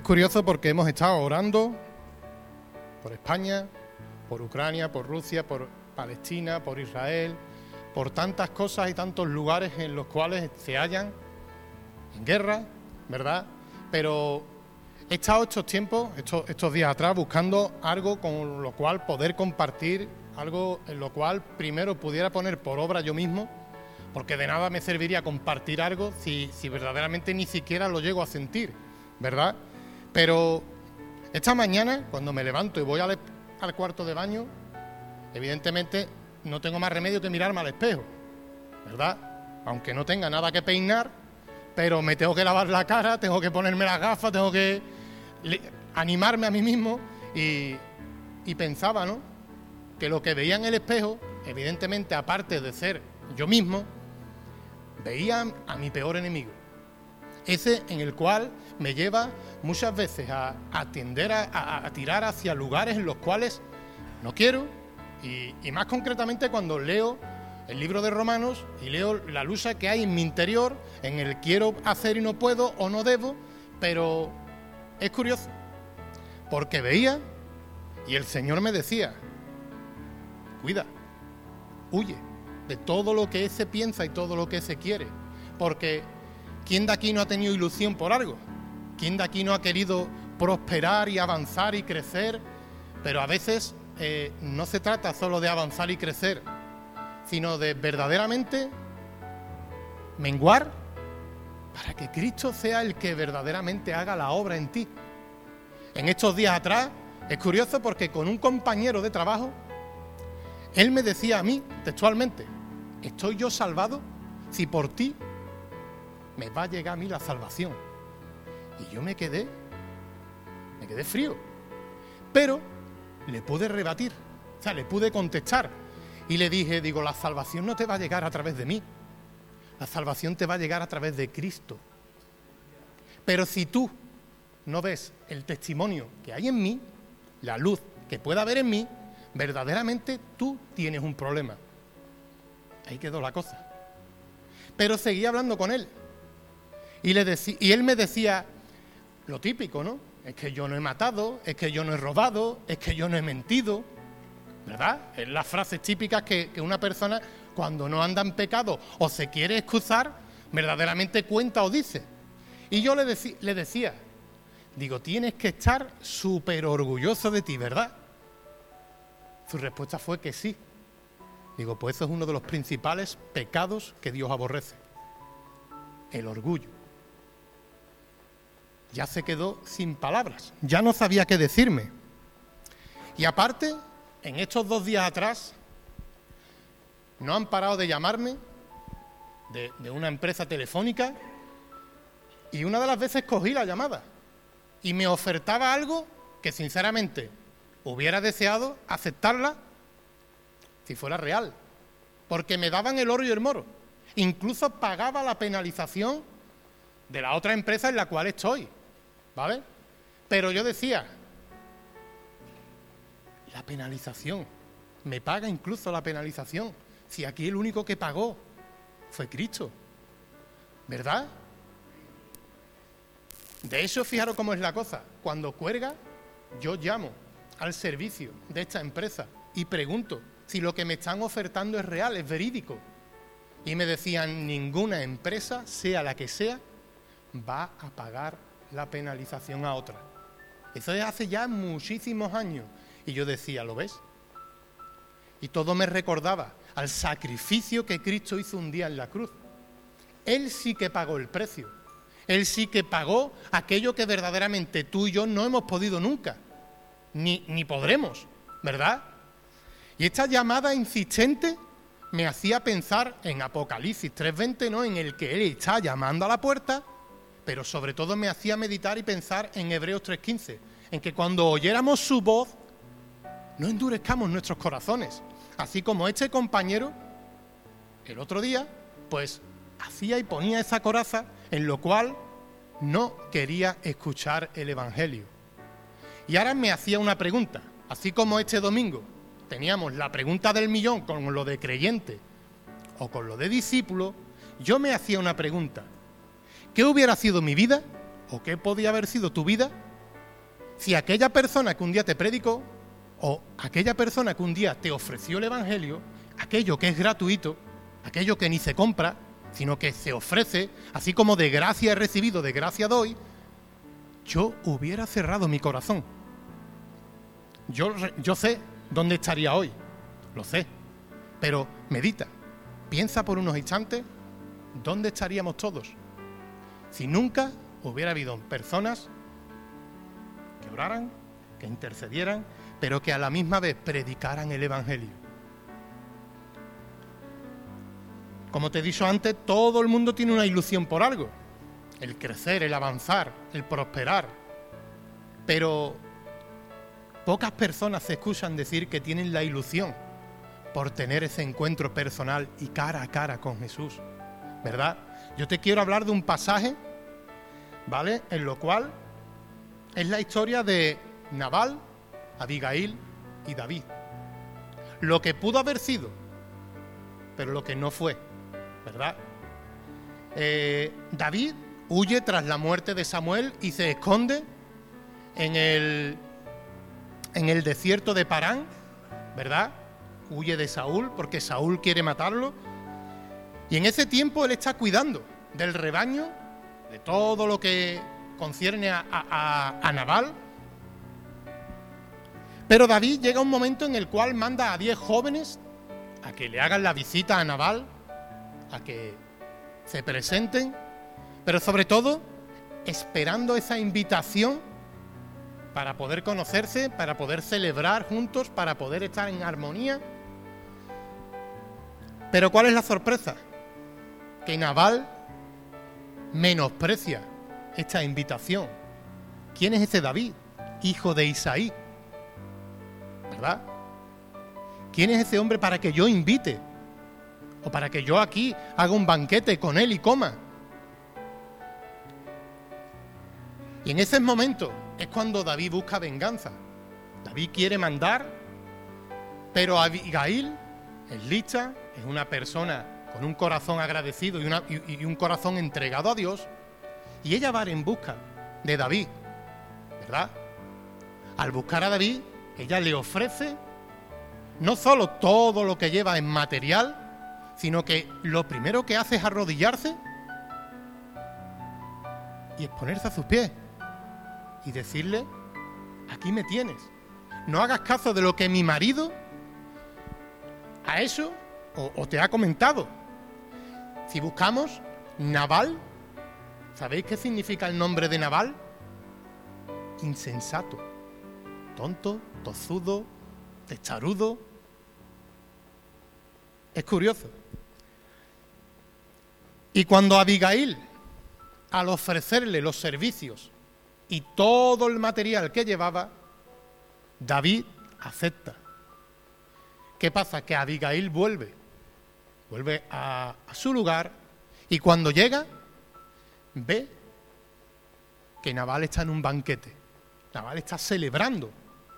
Es curioso porque hemos estado orando por España, por Ucrania, por Rusia, por Palestina, por Israel, por tantas cosas y tantos lugares en los cuales se hallan en guerra, ¿verdad? Pero he estado estos tiempos, estos, días atrás, buscando algo con lo cual poder compartir, algo en lo cual primero pudiera poner por obra yo mismo, porque de nada me serviría compartir algo si, si verdaderamente ni siquiera lo llego a sentir, ¿verdad? Pero esta mañana, cuando me levanto y voy al, cuarto de baño, evidentemente no tengo más remedio que mirarme al espejo, ¿verdad? Aunque no tenga nada que peinar, pero me tengo que lavar la cara, tengo que ponerme las gafas, tengo que animarme a mí mismo y pensaba, ¿no? Que lo que veía en el espejo, evidentemente, aparte de ser yo mismo, veía a mi peor enemigo. Ese en el cual me lleva muchas veces a, a tender a, a, tirar hacia lugares en los cuales no quiero. Y, y, más concretamente cuando leo el libro de Romanos y leo la lucha que hay en mi interior, en el quiero hacer y no puedo o no debo, pero es curioso, porque veía y el Señor me decía, cuida, huye de todo lo que ese piensa y todo lo que ese quiere, porque ¿quién de aquí no ha tenido ilusión por algo? ¿Quién de aquí no ha querido prosperar y avanzar y crecer? Pero a veces eh, no se trata solo de avanzar y crecer, sino de verdaderamente menguar para que Cristo sea el que verdaderamente haga la obra en ti. En estos días atrás, es curioso porque con un compañero de trabajo, él me decía a mí textualmente, ¿estoy yo salvado si por ti me va a llegar a mí la salvación? Y yo me quedé, me quedé frío. Pero le pude rebatir, o sea, le pude contestar. Y le dije, digo, la salvación no te va a llegar a través de mí, la salvación te va a llegar a través de Cristo. Pero si tú no ves el testimonio que hay en mí, la luz que pueda haber en mí, verdaderamente tú tienes un problema. Ahí quedó la cosa. Pero seguí hablando con él. Y, él me decía lo típico, ¿no? Es que yo no he matado, es que yo no he robado, es que yo no he mentido. ¿Verdad? Es las frases típicas que, una persona cuando no anda en pecado o se quiere excusar, verdaderamente cuenta o dice. Y yo le, le decía, digo, tienes que estar súper orgulloso de ti, ¿verdad? Su respuesta fue que sí. Digo, pues eso es uno de los principales pecados que Dios aborrece. El orgullo. Ya se quedó sin palabras, ya no sabía qué decirme. Y aparte, en estos dos días atrás, no han parado de llamarme de, de, una empresa telefónica y una de las veces cogí la llamada y me ofertaba algo que sinceramente hubiera deseado aceptarla si fuera real, porque me daban el oro y el moro. Incluso pagaba la penalización de la otra empresa en la cual estoy, ¿vale? Pero yo decía, la penalización, me paga incluso la penalización si aquí el único que pagó fue Cristo, ¿verdad? De hecho, fijaros cómo es la cosa. Cuando cuelga, yo llamo al servicio de esta empresa y pregunto si lo que me están ofertando es real, es verídico. Y me decían, ninguna empresa, sea la que sea, va a pagar la penalización a otra. Eso es hace ya muchísimos años. Y yo decía, ¿lo ves? Y todo me recordaba al sacrificio que Cristo hizo un día en la cruz. Él sí que pagó el precio. Él sí que pagó aquello que verdaderamente tú y yo no hemos podido nunca, ni, ni podremos, ¿verdad? Y esta llamada insistente me hacía pensar en Apocalipsis 3.20, ¿no? En el que Él está llamando a la puerta, pero sobre todo me hacía meditar y pensar en Hebreos 3.15, en que cuando oyéramos su voz, no endurezcamos nuestros corazones, así como este compañero, el otro día, pues hacía y ponía esa coraza en lo cual no quería escuchar el Evangelio. Y ahora me hacía una pregunta, así como este domingo teníamos la pregunta del millón con lo de creyente o con lo de discípulo, yo me hacía una pregunta. ¿Qué hubiera sido mi vida o qué podía haber sido tu vida si aquella persona que un día te predicó o aquella persona que un día te ofreció el Evangelio, aquello que es gratuito, aquello que ni se compra, sino que se ofrece, así como de gracia he recibido, de gracia doy, yo hubiera cerrado mi corazón. Yo, yo sé dónde estaría hoy, lo sé, pero medita, piensa por unos instantes dónde estaríamos todos si nunca hubiera habido personas que oraran, que intercedieran, pero que a la misma vez predicaran el Evangelio. Como te he dicho antes, todo el mundo tiene una ilusión por algo. El crecer, el avanzar, el prosperar. Pero pocas personas se escuchan decir que tienen la ilusión por tener ese encuentro personal y cara a cara con Jesús. ¿Verdad? Yo te quiero hablar de un pasaje, ¿vale? En lo cual es la historia de Nabal, Abigail y David. Lo que pudo haber sido, pero lo que no fue. ¿verdad? Eh, David huye tras la muerte de Samuel y se esconde en el, en el desierto de Parán, ¿verdad? Huye de Saúl porque Saúl quiere matarlo. Y en ese tiempo él está cuidando del rebaño, de todo lo que concierne a, a, a Nabal. Pero David llega un momento en el cual manda a diez jóvenes a que le hagan la visita a Nabal a que se presenten, pero sobre todo esperando esa invitación para poder conocerse, para poder celebrar juntos, para poder estar en armonía. Pero ¿cuál es la sorpresa? Que Naval menosprecia esta invitación. ¿Quién es ese David, hijo de Isaí? ¿Verdad? ¿Quién es ese hombre para que yo invite? o para que yo aquí haga un banquete con él y coma. Y en ese momento es cuando David busca venganza. David quiere mandar, pero Abigail es lista, es una persona con un corazón agradecido y, un corazón entregado a Dios, y ella va en busca de David, ¿verdad? Al buscar a David, ella le ofrece no solo todo lo que lleva en material, sino que lo primero que hace es arrodillarse y exponerse a sus pies y decirle, aquí me tienes. No hagas caso de lo que mi marido ha hecho o te ha comentado. Si buscamos Naval, ¿sabéis qué significa el nombre de Naval? Insensato, tonto, tozudo, testarudo. Es curioso. Y cuando Abigail, al ofrecerle los servicios y todo el material que llevaba, David acepta. ¿Qué pasa? Que Abigail vuelve, vuelve a, su lugar y cuando llega, ve que Naval está en un banquete. Naval está celebrando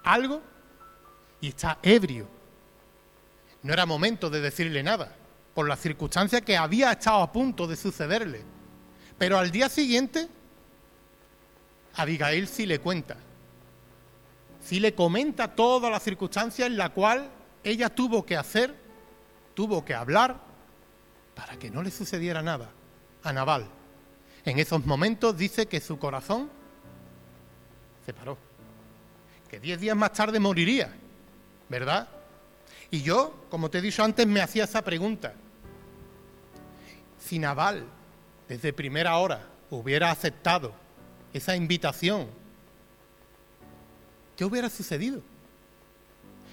algo y está ebrio. No era momento de decirle nada por la circunstancia que había estado a punto de sucederle. Pero al día siguiente, Abigail sí le cuenta, sí le comenta toda la circunstancia en la cual ella tuvo que hacer, tuvo que hablar para que no le sucediera nada a Naval. En esos momentos dice que su corazón se paró, que diez días más tarde moriría, ¿verdad? Y yo, como te he dicho antes, me hacía esa pregunta si Naval desde primera hora hubiera aceptado esa invitación, ¿qué hubiera sucedido?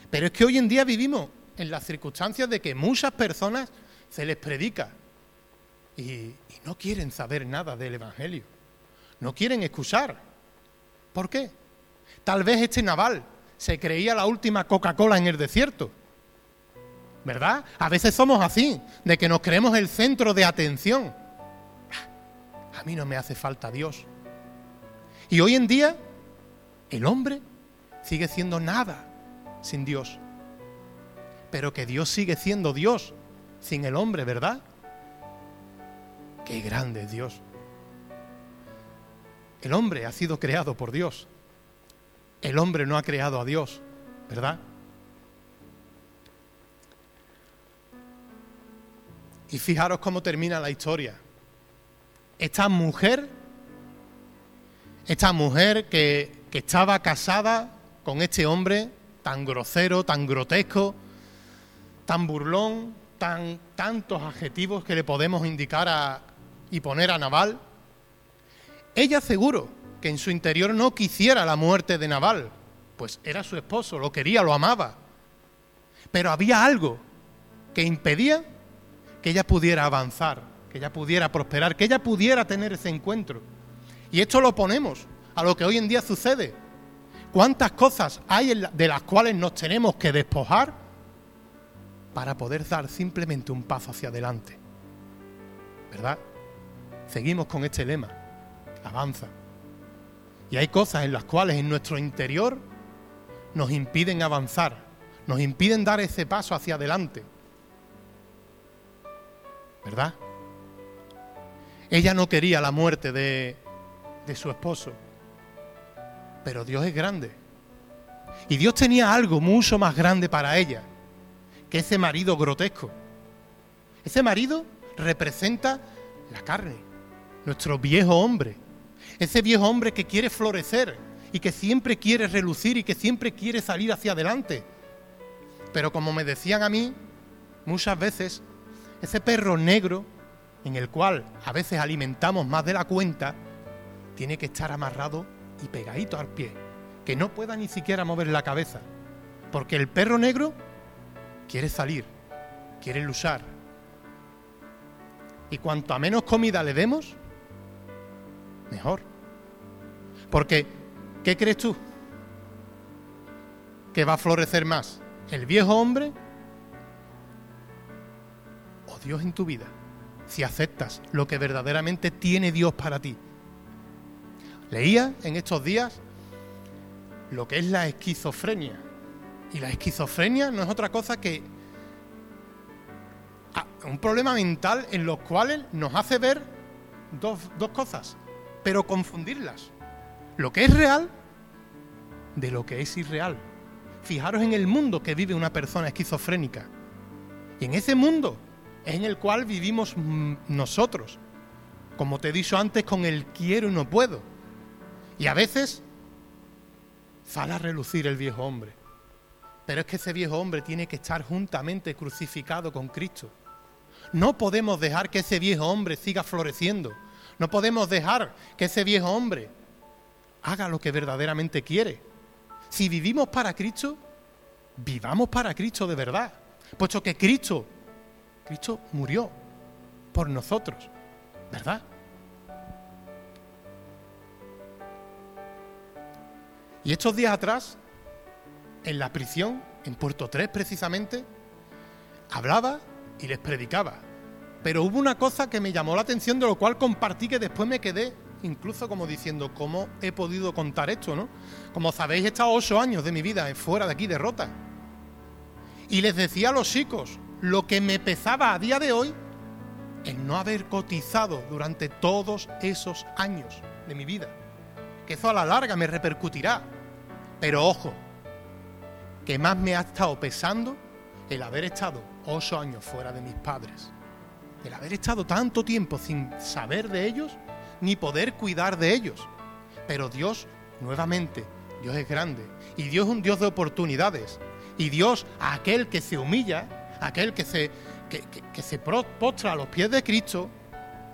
Pero es que hoy en día vivimos en las circunstancias de que muchas personas se les predica y, no quieren saber nada del Evangelio, no quieren escuchar. ¿Por qué? Tal vez este Naval se creía la última Coca-Cola en el desierto ¿verdad? A veces somos así, de que nos creemos el centro de atención. A mí no me hace falta Dios. Y hoy en día, el hombre sigue siendo nada sin Dios. Pero que Dios sigue siendo Dios sin el hombre, ¿verdad? Qué grande es Dios. El hombre ha sido creado por Dios. el hombre no ha creado a Dios, ¿verdad? Y fijaros cómo termina la historia. Esta mujer, esta mujer que, que estaba casada con este hombre tan grosero, tan grotesco, tan burlón, tan, tantos adjetivos que le podemos indicar a, y poner a Naval, ella seguro que en su interior no quisiera la muerte de Naval, pues era su esposo, lo quería, lo amaba. Pero había algo que impedía que ella pudiera avanzar, que ella pudiera prosperar, que ella pudiera tener ese encuentro. Y esto lo ponemos a lo que hoy en día sucede. ¿Cuántas cosas hay de las cuales nos tenemos que despojar para poder dar simplemente un paso hacia adelante? ¿Verdad? Seguimos con este lema, avanza. Y hay cosas en las cuales en nuestro interior nos impiden avanzar, nos impiden dar ese paso hacia adelante. ¿verdad? Ella no quería la muerte de, de su esposo, pero Dios es grande. Y Dios tenía algo mucho más grande para ella que ese marido grotesco. Ese marido representa la carne, nuestro viejo hombre. Ese viejo hombre que quiere florecer y que siempre quiere relucir y que siempre quiere salir hacia adelante. Pero como me decían a mí, muchas veces ese perro negro en el cual a veces alimentamos más de la cuenta, tiene que estar amarrado y pegadito al pie, que no pueda ni siquiera mover la cabeza, porque el perro negro quiere salir, quiere luchar. Y cuanto a menos comida le demos, mejor. Porque, ¿qué crees tú? ¿Que va a florecer más? ¿El viejo hombre Dios en tu vida, si aceptas lo que verdaderamente tiene Dios para ti. Leía en estos días lo que es la esquizofrenia. Y la esquizofrenia no es otra cosa que ah, un problema mental en los cuales nos hace ver dos, dos cosas, pero confundirlas. Lo que es real de lo que es irreal. Fijaros en el mundo que vive una persona esquizofrénica. Y en ese mundo en el cual vivimos nosotros. Como te he dicho antes, con el quiero y no puedo. Y a veces sale a relucir el viejo hombre. Pero es que ese viejo hombre tiene que estar juntamente crucificado con Cristo. No podemos dejar que ese viejo hombre siga floreciendo. No podemos dejar que ese viejo hombre haga lo que verdaderamente quiere. Si vivimos para Cristo, vivamos para Cristo de verdad. Puesto que Cristo Cristo murió por nosotros, ¿verdad? Y estos días atrás, en la prisión, en Puerto 3 precisamente, hablaba y les predicaba. Pero hubo una cosa que me llamó la atención, de lo cual compartí que después me quedé incluso como diciendo, ¿cómo he podido contar esto? ¿no? Como sabéis, he estado ocho años de mi vida fuera de aquí de Rota. Y les decía a los chicos, lo que me pesaba a día de hoy, el no haber cotizado durante todos esos años de mi vida. Que eso a la larga me repercutirá. Pero ojo, que más me ha estado pesando el haber estado ocho años fuera de mis padres. El haber estado tanto tiempo sin saber de ellos ni poder cuidar de ellos. Pero Dios, nuevamente, Dios es grande. Y Dios es un Dios de oportunidades. Y Dios, aquel que se humilla, aquel que se, que, se postra a los pies de Cristo,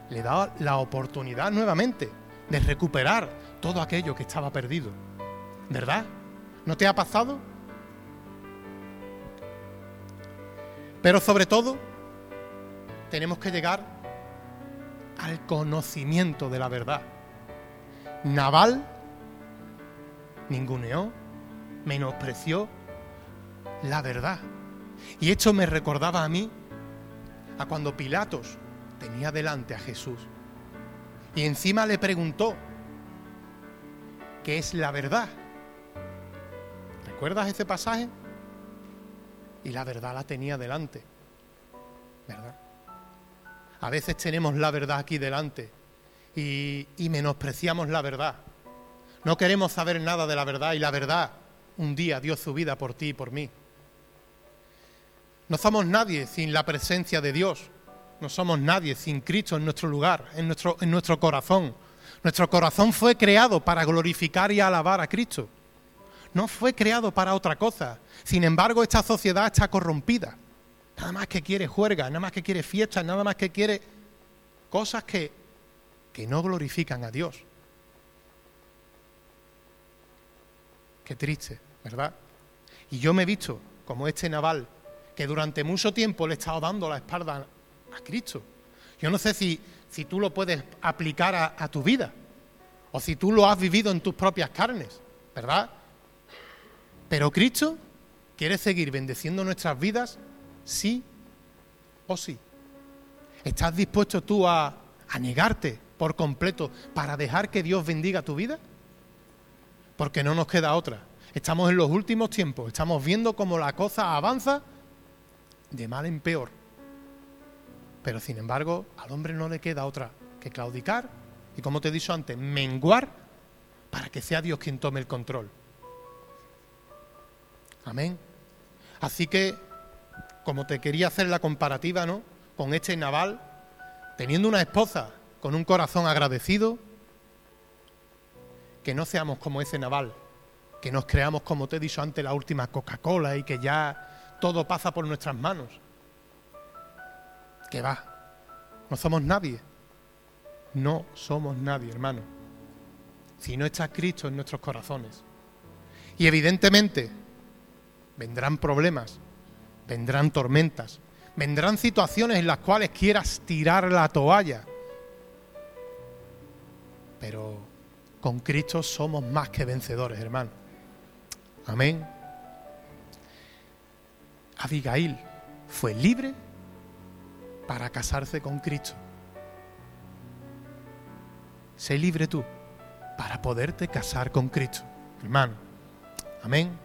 le da la oportunidad nuevamente de recuperar todo aquello que estaba perdido. ¿Verdad? ¿No te ha pasado? Pero sobre todo, tenemos que llegar al conocimiento de la verdad. Naval ninguneó, menospreció la verdad. Y esto me recordaba a mí a cuando Pilatos tenía delante a Jesús y encima le preguntó, ¿qué es la verdad? ¿Recuerdas ese pasaje? Y la verdad la tenía delante, ¿verdad? A veces tenemos la verdad aquí delante y, menospreciamos la verdad. No queremos saber nada de la verdad y la verdad un día dio su vida por ti y por mí. No somos nadie sin la presencia de Dios. No somos nadie sin Cristo en nuestro lugar, en nuestro, en nuestro corazón. Nuestro corazón fue creado para glorificar y alabar a Cristo. No fue creado para otra cosa. Sin embargo, esta sociedad está corrompida. Nada más que quiere juerga, nada más que quiere fiestas, nada más que quiere cosas que, que no glorifican a Dios. Qué triste, ¿verdad? Y yo me he visto como este naval que durante mucho tiempo le he estado dando la espalda a Cristo. Yo no sé si, si tú lo puedes aplicar a, a tu vida o si tú lo has vivido en tus propias carnes, ¿verdad? Pero Cristo quiere seguir bendeciendo nuestras vidas, sí o sí. ¿Estás dispuesto tú a, a negarte por completo para dejar que Dios bendiga tu vida? Porque no nos queda otra. Estamos en los últimos tiempos, estamos viendo cómo la cosa avanza de mal en peor. Pero sin embargo, al hombre no le queda otra que claudicar y, como te he dicho antes, menguar para que sea Dios quien tome el control. Amén. Así que, como te quería hacer la comparativa, ¿no? Con este naval, teniendo una esposa con un corazón agradecido, que no seamos como ese naval, que nos creamos, como te he dicho antes, la última Coca-Cola y que ya todo pasa por nuestras manos. Que va, no somos nadie. No somos nadie, hermano. Si no está Cristo en nuestros corazones. Y evidentemente, vendrán problemas, vendrán tormentas, vendrán situaciones en las cuales quieras tirar la toalla. Pero con Cristo somos más que vencedores, hermano. Amén. Abigail fue libre para casarse con Cristo. Sé libre tú para poderte casar con Cristo, hermano. Amén.